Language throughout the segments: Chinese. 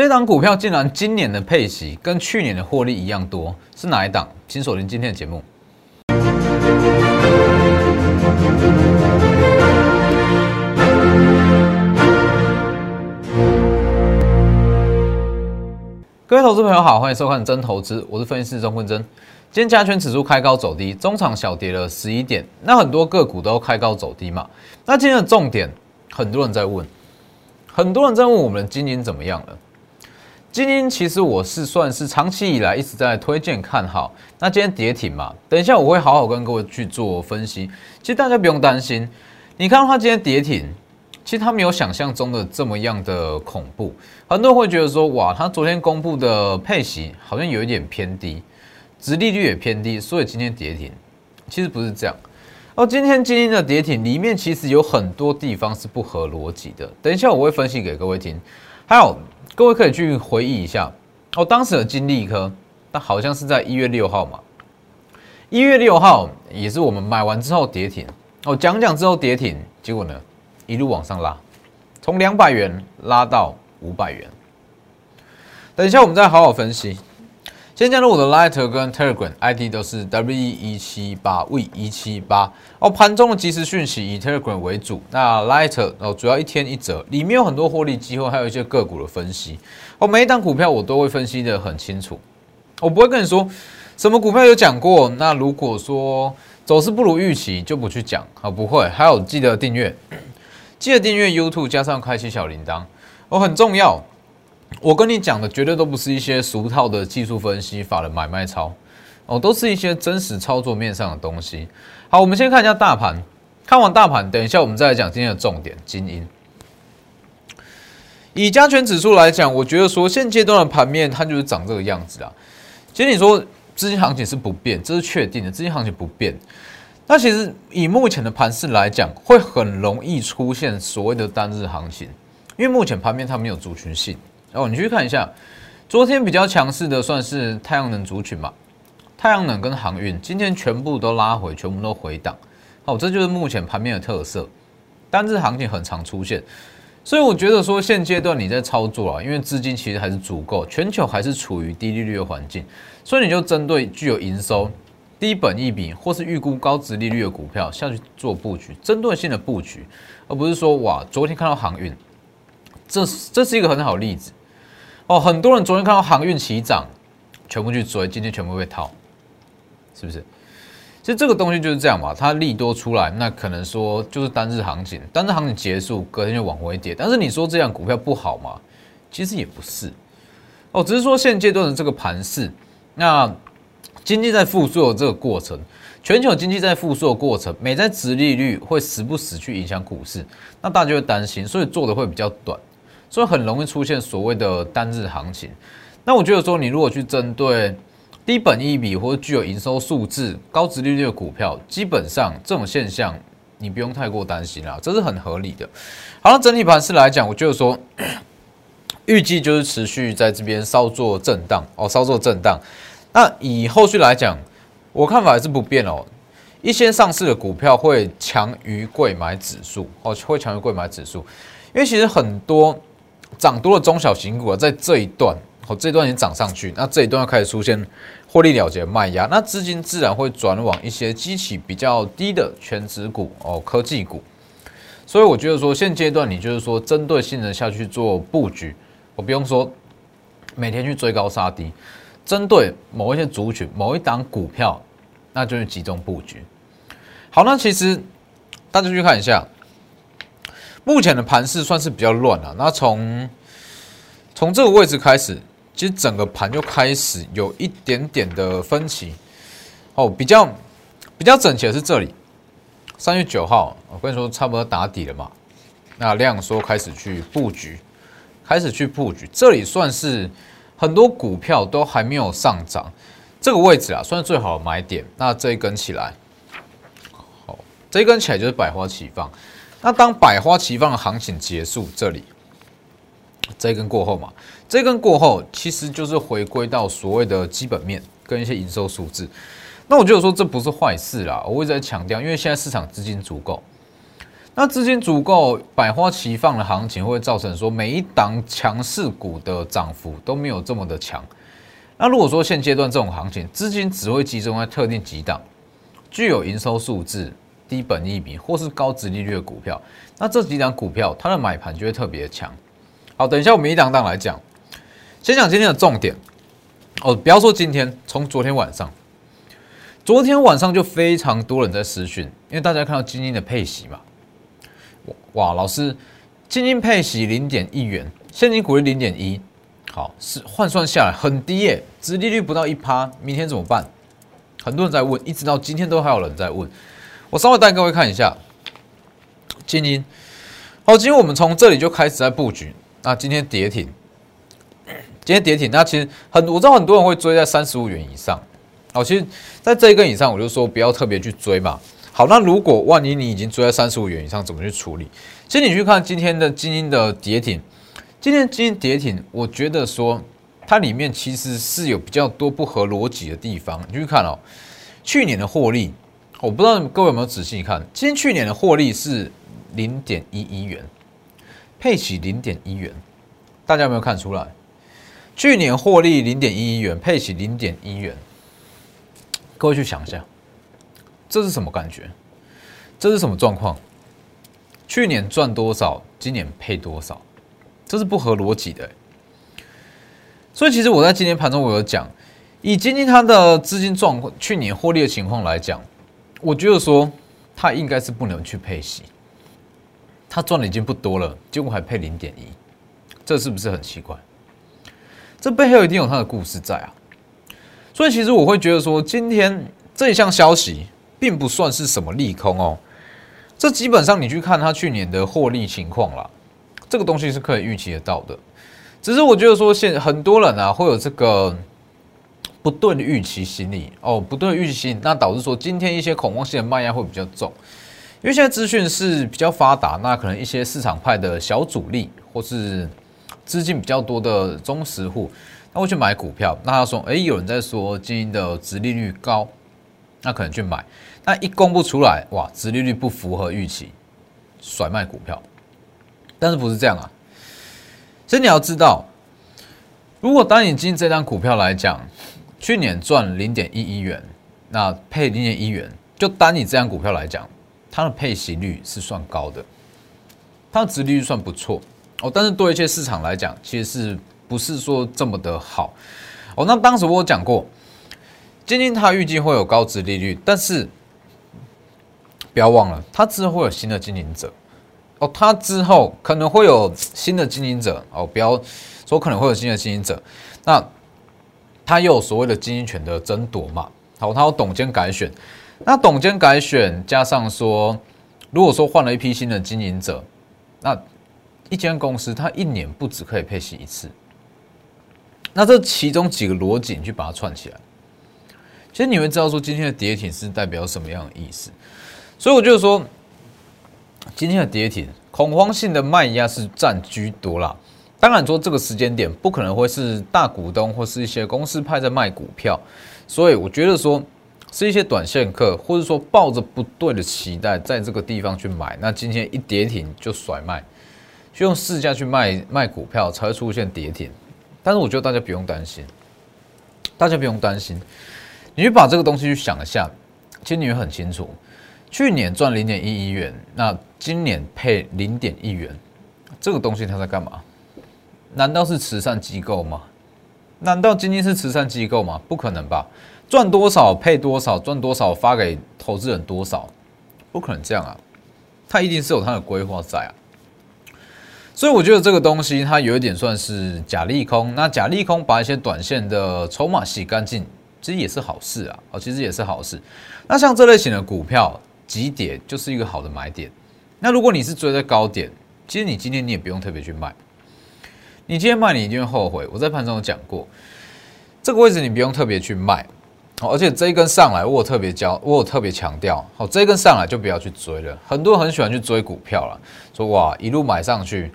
这档股票竟然今年的配息跟去年的获利一样多，是哪一档？请锁定今天的节目。各位投资朋友好，欢迎收看真投资，我是分析师钟坤真。今天加权指数开高走低，中场小跌了十一点，那很多个股都开高走低嘛。那今天的重点，很多人在问，很多人在问我们的精英怎么样了？精英其实我是算是长期以来一直在推荐看好。那今天跌停嘛，等一下我会好好跟各位去做分析。其实大家不用担心，你看到它今天跌停。其实它没有想象中的这么样的恐怖，很多人会觉得说，哇，它昨天公布的配息好像有一点偏低，殖利率也偏低，所以今天跌停。其实不是这样，哦，今天今天的跌停里面其实有很多地方是不合逻辑的。等一下我会分析给各位听。还有各位可以去回忆一下，哦，当时的金利科，那好像是在一月六号嘛，一月六号也是我们买完之后跌停，哦，讲讲之后跌停，结果呢？一路往上拉，从两百元拉到五百元。等一下，我们再好好分析。先加入我的 Lighter 跟 Telegram ID 都是 W 一七八 V 一七八哦。盘中的即时讯息以 Telegram 为主，那 Lighter 哦主要一天一折，里面有很多获利机会，还有一些个股的分析哦。每一档股票我都会分析的很清楚，我不会跟你说什么股票有讲过。那如果说走势不如预期，就不去讲啊，不会。还有记得订阅。记得订阅 YouTube，加上开启小铃铛，哦，很重要。我跟你讲的绝对都不是一些俗套的技术分析法的买卖操，哦，都是一些真实操作面上的东西。好，我们先看一下大盘。看完大盘，等一下我们再来讲今天的重点——精英。以加权指数来讲，我觉得说现阶段的盘面它就是长这个样子啊。其实你说资金行情是不变，这是确定的，资金行情不变。那其实以目前的盘势来讲，会很容易出现所谓的单日行情，因为目前盘面它没有族群性。哦，你去看一下，昨天比较强势的算是太阳能族群嘛，太阳能跟航运今天全部都拉回，全部都回档。好，这就是目前盘面的特色，单日行情很常出现。所以我觉得说现阶段你在操作啊，因为资金其实还是足够，全球还是处于低利率的环境，所以你就针对具有营收。低本益比或是预估高值利率的股票下去做布局，针对性的布局，而不是说哇，昨天看到航运，这这是一个很好例子哦。很多人昨天看到航运起涨，全部去追，今天全部被套，是不是？其实这个东西就是这样嘛，它利多出来，那可能说就是单日行情，单日行情结束，隔天就往回跌。但是你说这样股票不好吗？其实也不是哦，只是说现阶段的这个盘势，那。经济在复苏的这个过程，全球经济在复苏的过程，美债殖利率会时不时去影响股市，那大家就会担心，所以做的会比较短，所以很容易出现所谓的单日行情。那我觉得说，你如果去针对低本益比或者具有营收数字高值利率的股票，基本上这种现象你不用太过担心啦，这是很合理的。好了，整体盘势来讲，我觉得说，预计就是持续在这边稍作震荡哦，稍作震荡。那以后续来讲，我看法还是不变哦。一些上市的股票会强于贵买指数哦，会强于贵买指数，因为其实很多涨多的中小型股啊，在这一段哦，这一段已经涨上去，那这一段要开始出现获利了结卖压，那资金自然会转往一些基期比较低的全值股哦，科技股。所以我觉得说，现阶段你就是说针对性的下去做布局，我不用说每天去追高杀低。针对某一些族群、某一档股票，那就是集中布局。好，那其实大家去看一下，目前的盘势算是比较乱了。那从从这个位置开始，其实整个盘就开始有一点点的分歧。哦，比较比较整齐的是这里，三月九号，我跟你说差不多打底了嘛。那量缩开始去布局，开始去布局，这里算是。很多股票都还没有上涨，这个位置啊算是最好的买点。那这一根起来，好，这一根起来就是百花齐放。那当百花齐放的行情结束，这里这一根过后嘛，这一根过后其实就是回归到所谓的基本面跟一些营收数字。那我觉得说这不是坏事啦，我一直在强调，因为现在市场资金足够。那资金足够百花齐放的行情，会造成说每一档强势股的涨幅都没有这么的强。那如果说现阶段这种行情，资金只会集中在特定几档具有营收数字、低本益比或是高值利率的股票，那这几档股票它的买盘就会特别强。好，等一下我们一档档来讲，先讲今天的重点。哦，不要说今天，从昨天晚上，昨天晚上就非常多人在私讯，因为大家看到基金的配息嘛。哇，老师，基金配息零点一元，现金股利零点一，好，是换算下来很低耶，值利率不到一趴，明天怎么办？很多人在问，一直到今天都还有人在问。我稍微带各位看一下，基金，好，今天我们从这里就开始在布局，那今天跌停，今天跌停，那其实很，我知道很多人会追在三十五元以上，好，其实在这一根以上，我就说不要特别去追嘛。好，那如果万一你已经追在三十五元以上，怎么去处理？其实你去看今天的基金的跌停，今天基金跌停，我觉得说它里面其实是有比较多不合逻辑的地方。你去看哦，去年的获利，我不知道各位有没有仔细看，今天去年的获利是零点一一元，配息零点一元，大家有没有看出来？去年获利零点一一元，配息零点一元，各位去想一下。这是什么感觉？这是什么状况？去年赚多少，今年配多少？这是不合逻辑的。所以其实我在今天盘中我有讲，以今天它的资金状况，去年获利的情况来讲，我觉得说他应该是不能去配息。他赚的已经不多了，结果还配零点一，这是不是很奇怪？这背后一定有他的故事在啊。所以其实我会觉得说，今天这一项消息。并不算是什么利空哦，这基本上你去看他去年的获利情况啦，这个东西是可以预期得到的。只是我觉得说现很多人啊会有这个不对预期心理哦，不对预期心理，那导致说今天一些恐慌性的卖压会比较重，因为现在资讯是比较发达，那可能一些市场派的小主力或是资金比较多的中实户，他会去买股票，那他说，哎，有人在说今天的殖利率高，那可能去买。那一公布出来，哇，殖利率不符合预期，甩卖股票。但是不是这样啊？所以你要知道，如果当你今这张股票来讲，去年赚零点一一元，那配零点一元，就单你这张股票来讲，它的配息率是算高的，它的殖利率算不错哦。但是对一些市场来讲，其实是不是说这么的好哦？那当时我讲过，今天它预计会有高值利率，但是。不要忘了，它之后会有新的经营者哦，它之后可能会有新的经营者哦，不要说可能会有新的经营者，那它又有所谓的经营权的争夺嘛，好，它有董监改选，那董监改选加上说，如果说换了一批新的经营者，那一间公司它一年不只可以配息一次，那这其中几个逻辑你去把它串起来，其实你会知道说今天的跌停是代表什么样的意思。所以我就说，今天的跌停，恐慌性的卖压是占居多啦。当然说这个时间点不可能会是大股东或是一些公司派在卖股票，所以我觉得说是一些短线客，或者说抱着不对的期待在这个地方去买，那今天一跌停就甩卖，就用市价去卖卖股票才会出现跌停。但是我觉得大家不用担心，大家不用担心，你去把这个东西去想一下，其实你会很清楚。去年赚零点一一元，那今年配零点一元，这个东西它在干嘛？难道是慈善机构吗？难道今天是慈善机构吗？不可能吧！赚多少配多少，赚多少发给投资人多少，不可能这样啊！它一定是有它的规划在啊。所以我觉得这个东西它有一点算是假利空。那假利空把一些短线的筹码洗干净，其实也是好事啊！哦，其实也是好事。那像这类型的股票。急跌就是一个好的买点。那如果你是追在高点，其实你今天你也不用特别去卖。你今天卖，你一定会后悔。我在盘中有讲过，这个位置你不用特别去卖。而且这一根上来，我有特别教，我有特别强调，好，这一根上来就不要去追了。很多人很喜欢去追股票了，说哇一路买上去，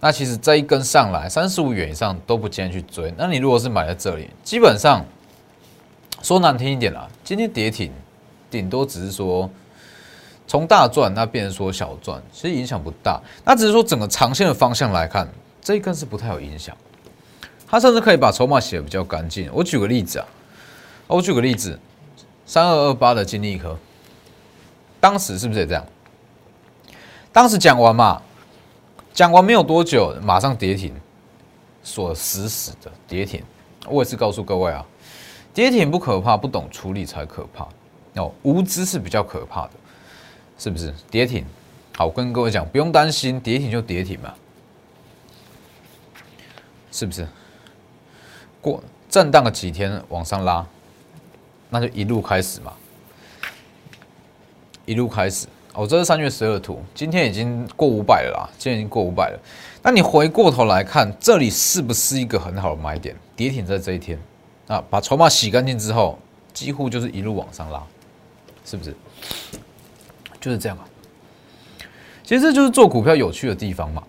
那其实这一根上来三十五元以上都不建议去追。那你如果是买在这里，基本上说难听一点啦，今天跌停，顶多只是说。从大赚那变成说小赚，其实影响不大。那只是说整个长线的方向来看，这一根是不太有影响。它甚至可以把筹码洗得比较干净。我举个例子啊，我举个例子，三二二八的金利科，当时是不是也这样？当时讲完嘛，讲完没有多久，马上跌停，锁死死的跌停。我也是告诉各位啊，跌停不可怕，不懂处理才可怕。哦，无知是比较可怕的，是不是？跌停，好，跟各位讲，不用担心，跌停就跌停嘛，是不是？过震荡了几天往上拉，那就一路开始嘛，一路开始。哦，这是三月十二图，今天已经过五百了啦，今天已经过五百了。那你回过头来看，这里是不是一个很好的买点？跌停在这一天，啊，把筹码洗干净之后，几乎就是一路往上拉。是不是？就是这样啊。其实这就是做股票有趣的地方嘛。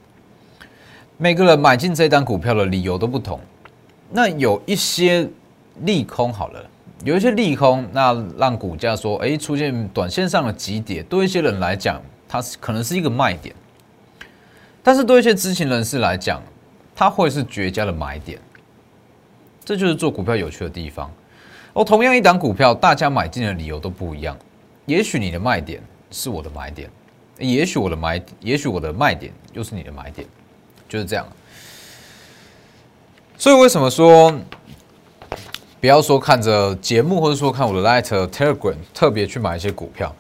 每个人买进这单股票的理由都不同。那有一些利空好了，有一些利空，那让股价说，哎，出现短线上的急跌，对一些人来讲，它是可能是一个卖点。但是对一些知情人士来讲，它会是绝佳的买点。这就是做股票有趣的地方。哦，同样一档股票，大家买进的理由都不一样。也许你的卖点是我的买点，也许我的买，也许我的卖点又是你的买点，就是这样。所以为什么说不要说看着节目，或者说看我的 Light Telegram 特别去买一些股票？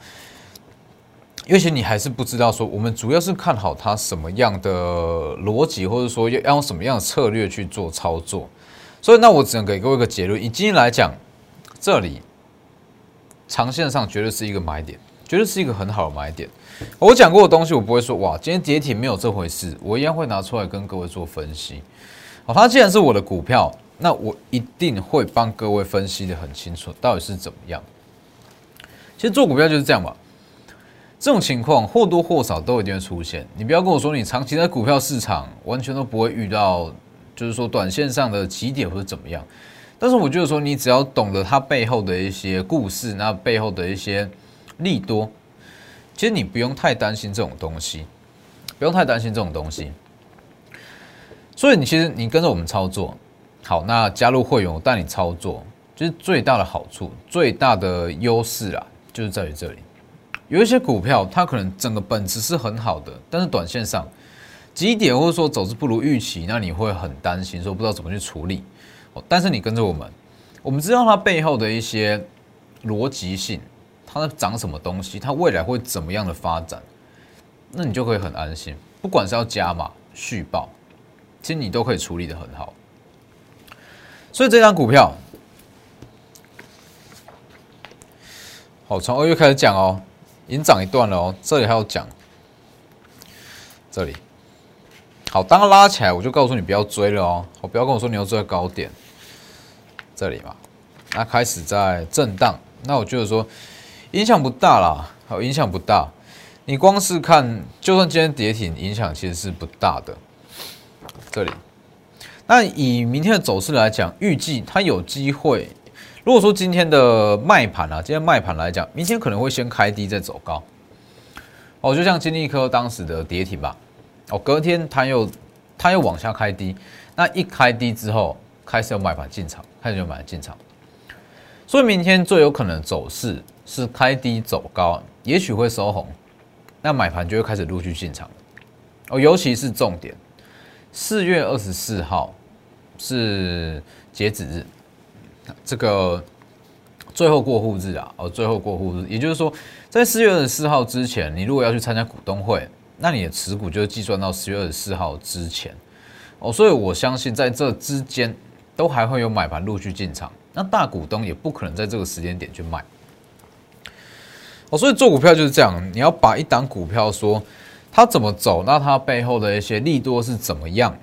尤其你还是不知道说，我们主要是看好它什么样的逻辑，或者说要用什么样的策略去做操作。所以那我只能给各位一个结论：以今天来讲，这里。长线上绝对是一个买点，绝对是一个很好的买点。我讲过的东西，我不会说哇，今天跌停没有这回事，我一样会拿出来跟各位做分析。好，它既然是我的股票，那我一定会帮各位分析的很清楚，到底是怎么样。其实做股票就是这样吧，这种情况或多或少都一定会出现。你不要跟我说你长期在股票市场完全都不会遇到，就是说短线上的起点或者怎么样。但是我觉得说，你只要懂得它背后的一些故事，那背后的一些利多，其实你不用太担心这种东西，不用太担心这种东西。所以你其实你跟着我们操作，好，那加入会员我带你操作，就是最大的好处、最大的优势啊，就是在于这里。有一些股票它可能整个本质是很好的，但是短线上几点或者说走势不如预期，那你会很担心，说不知道怎么去处理。但是你跟着我们，我们知道它背后的一些逻辑性，它涨什么东西，它未来会怎么样的发展，那你就可以很安心。不管是要加码、续报，其实你都可以处理的很好。所以这张股票，好，从二月开始讲哦，已经涨一段了哦，这里还要讲，这里。好，当它拉起来，我就告诉你不要追了哦。好不要跟我说你要追高点，这里嘛，那开始在震荡，那我觉得说影响不大啦，好，影响不大。你光是看，就算今天跌停，影响其实是不大的。这里，那以明天的走势来讲，预计它有机会。如果说今天的卖盘啊，今天卖盘来讲，明天可能会先开低再走高。哦，就像金利科当时的跌停吧。哦，隔天它又它又往下开低，那一开低之后开始有买盘进场，开始有买进场，所以明天最有可能走势是开低走高，也许会收红，那买盘就会开始陆续进场哦，尤其是重点，四月二十四号是截止日，这个最后过户日啊，哦，最后过户日，也就是说，在四月二十四号之前，你如果要去参加股东会。那你的持股就计算到十月二十四号之前。哦，所以我相信在这之间都还会有买盘陆续进场，那大股东也不可能在这个时间点去卖。哦，所以做股票就是这样，你要把一档股票说它怎么走，那它背后的一些利多是怎么样，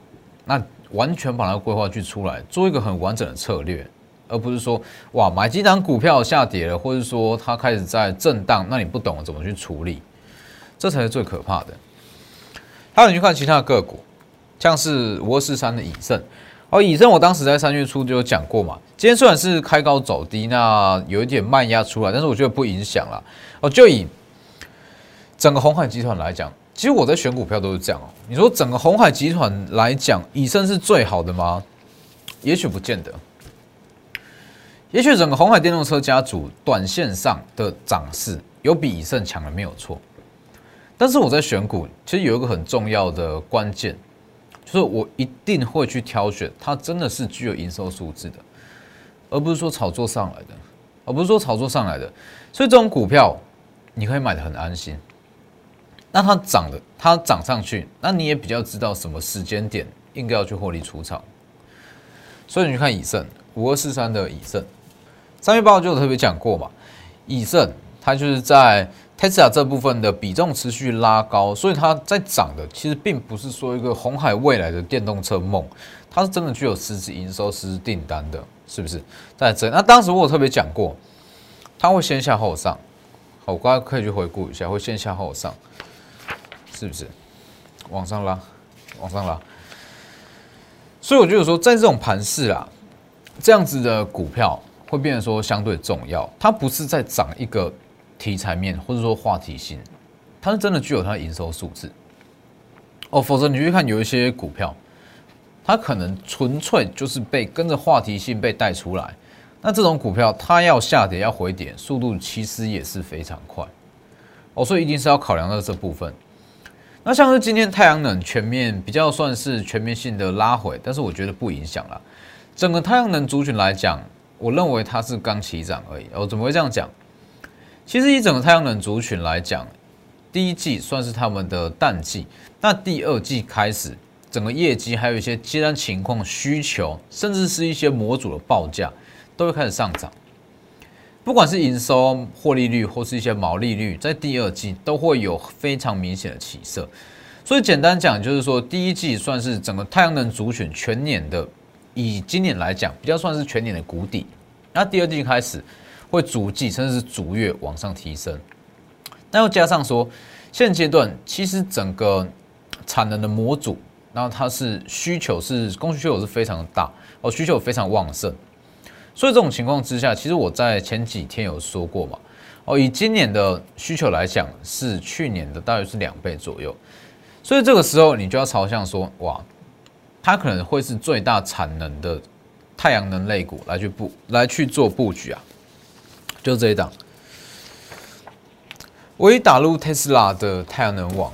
那完全把它规划去出来，做一个很完整的策略，而不是说哇买几档股票下跌了，或者说它开始在震荡，那你不懂怎么去处理，这才是最可怕的。还有你去看其他的个股，像是五二四三的以盛，哦，以盛我当时在三月初就有讲过嘛。今天虽然是开高走低，那有一点慢压出来，但是我觉得不影响了。哦，就以整个红海集团来讲，其实我在选股票都是这样哦。你说整个红海集团来讲，以盛是最好的吗？也许不见得。也许整个红海电动车家族短线上的涨势有比以盛强的没有错。但是我在选股，其实有一个很重要的关键，就是我一定会去挑选它真的是具有营收数字的，而不是说炒作上来的，而不是说炒作上来的。所以这种股票你可以买的很安心。那它涨的，它涨上去，那你也比较知道什么时间点应该要去获利出场。所以你去看以盛五二四三的以盛，三月八号就有特别讲过嘛，以盛它就是在 Tesla 这部分的比重持续拉高，所以它在涨的其实并不是说一个红海未来的电动车梦，它是真的具有实质营收、实质订单的，是不是？在这，那当时我有特别讲过，它会先下后上，好，我刚刚可以去回顾一下，会先下后上。是不是往上拉，往上拉？所以我觉得说，在这种盘势啊，这样子的股票会变得说相对重要。它不是在涨一个题材面，或者说话题性，它是真的具有它的营收数字。哦，否则你去看有一些股票，它可能纯粹就是被跟着话题性被带出来。那这种股票，它要下跌要回跌，速度其实也是非常快。哦，所以一定是要考量到这部分。那像是今天太阳能全面比较算是全面性的拉回，但是我觉得不影响了。整个太阳能族群来讲，我认为它是刚起涨而已。我怎么会这样讲？其实以整个太阳能族群来讲，第一季算是他们的淡季，那第二季开始，整个业绩还有一些接单情况、需求，甚至是一些模组的报价，都会开始上涨。不管是营收、获利率或是一些毛利率，在第二季都会有非常明显的起色。所以简单讲，就是说第一季算是整个太阳能族群全年的，以今年来讲，比较算是全年的谷底。那第二季开始会逐季甚至是逐月往上提升。那又加上说，现阶段其实整个产能的模组，然后它是需求是供需需求是非常大哦，需求非常旺盛。所以这种情况之下，其实我在前几天有说过嘛，哦，以今年的需求来讲，是去年的大约是两倍左右，所以这个时候你就要朝向说，哇，它可能会是最大产能的太阳能类股来去布来去做布局啊，就这一档，我已打入 Tesla 的太阳能网。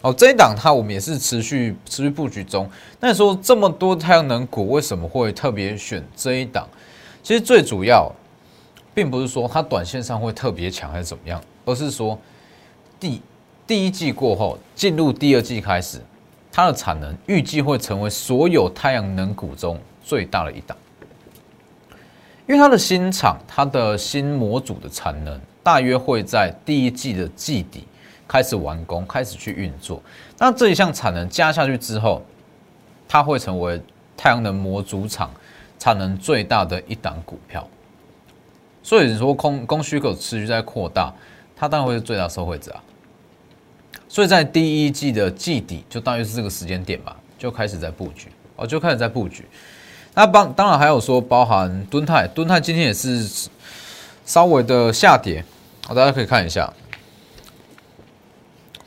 哦，这一档它我们也是持续持续布局中。那你说这么多太阳能股，为什么会特别选这一档？其实最主要，并不是说它短线上会特别强还是怎么样，而是说第第一季过后进入第二季开始，它的产能预计会成为所有太阳能股中最大的一档，因为它的新厂、它的新模组的产能大约会在第一季的季底。开始完工，开始去运作。那这一项产能加下去之后，它会成为太阳能模组厂产能最大的一档股票。所以说，供供需口持续在扩大，它当然会是最大受惠者啊。所以在第一季的季底，就大约是这个时间点吧，就开始在布局哦，就开始在布局。那帮当然还有说，包含敦泰，敦泰今天也是稍微的下跌，好，大家可以看一下。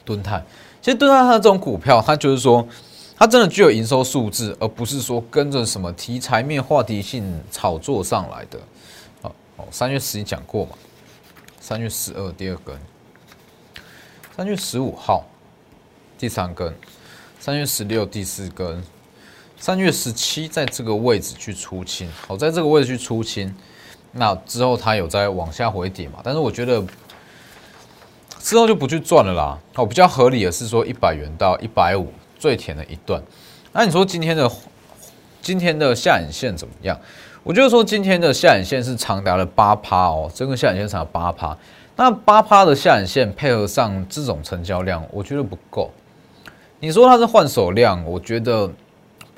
敦泰，其实敦泰它这种股票，它就是说，它真的具有营收数字，而不是说跟着什么题材面、话题性炒作上来的。好，哦，三月十一讲过嘛，三月十二第二根，三月十五号第三根，三月十六第四根，三月十七在这个位置去出清，好，在这个位置去出清，那之后它有在往下回跌嘛？但是我觉得。之后就不去赚了啦。哦，比较合理的是说一百元到一百五最甜的一段。那你说今天的今天的下影线怎么样？我觉得说今天的下影线是长达了八趴哦，整个下影线长达八趴。那八趴的下影线配合上这种成交量，我觉得不够。你说它是换手量，我觉得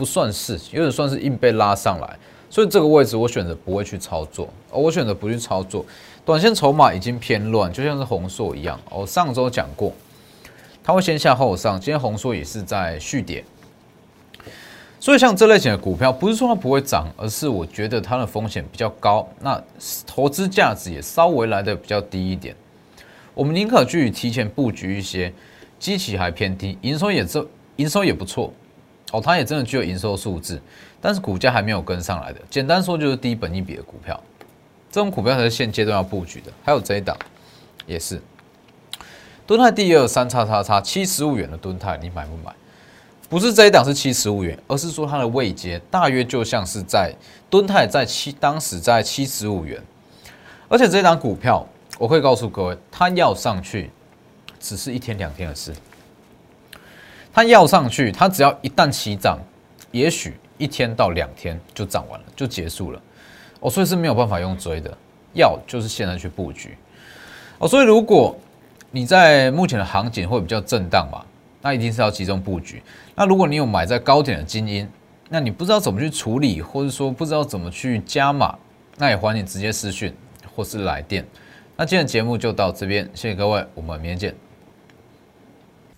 不算是，有点算是硬被拉上来。所以这个位置我选择不会去操作，我选择不去操作。短线筹码已经偏乱，就像是红硕一样。我上周讲过，它会先下后上。今天红硕也是在续跌，所以像这类型的股票，不是说它不会涨，而是我觉得它的风险比较高，那投资价值也稍微来的比较低一点。我们宁可去提前布局一些基期还偏低，营收也这营收也不错哦，它也真的具有营收数字，但是股价还没有跟上来的。简单说就是低本一比的股票，这种股票才是现阶段要布局的。还有这一档也是，敦泰第二三叉叉叉七十五元的敦泰，你买不买？不是这一档是七十五元，而是说它的位阶大约就像是在敦泰在七当时在七十五元，而且这一档股票。我可以告诉各位，它要上去，只是一天两天的事。它要上去，它只要一旦起涨，也许一天到两天就涨完了，就结束了。哦，所以是没有办法用追的，要就是现在去布局。哦，所以如果你在目前的行情会比较震荡嘛，那一定是要集中布局。那如果你有买在高点的精英，那你不知道怎么去处理，或者说不知道怎么去加码，那也欢迎直接私讯或是来电。那今天节目就到这边，谢谢各位，我们明天见。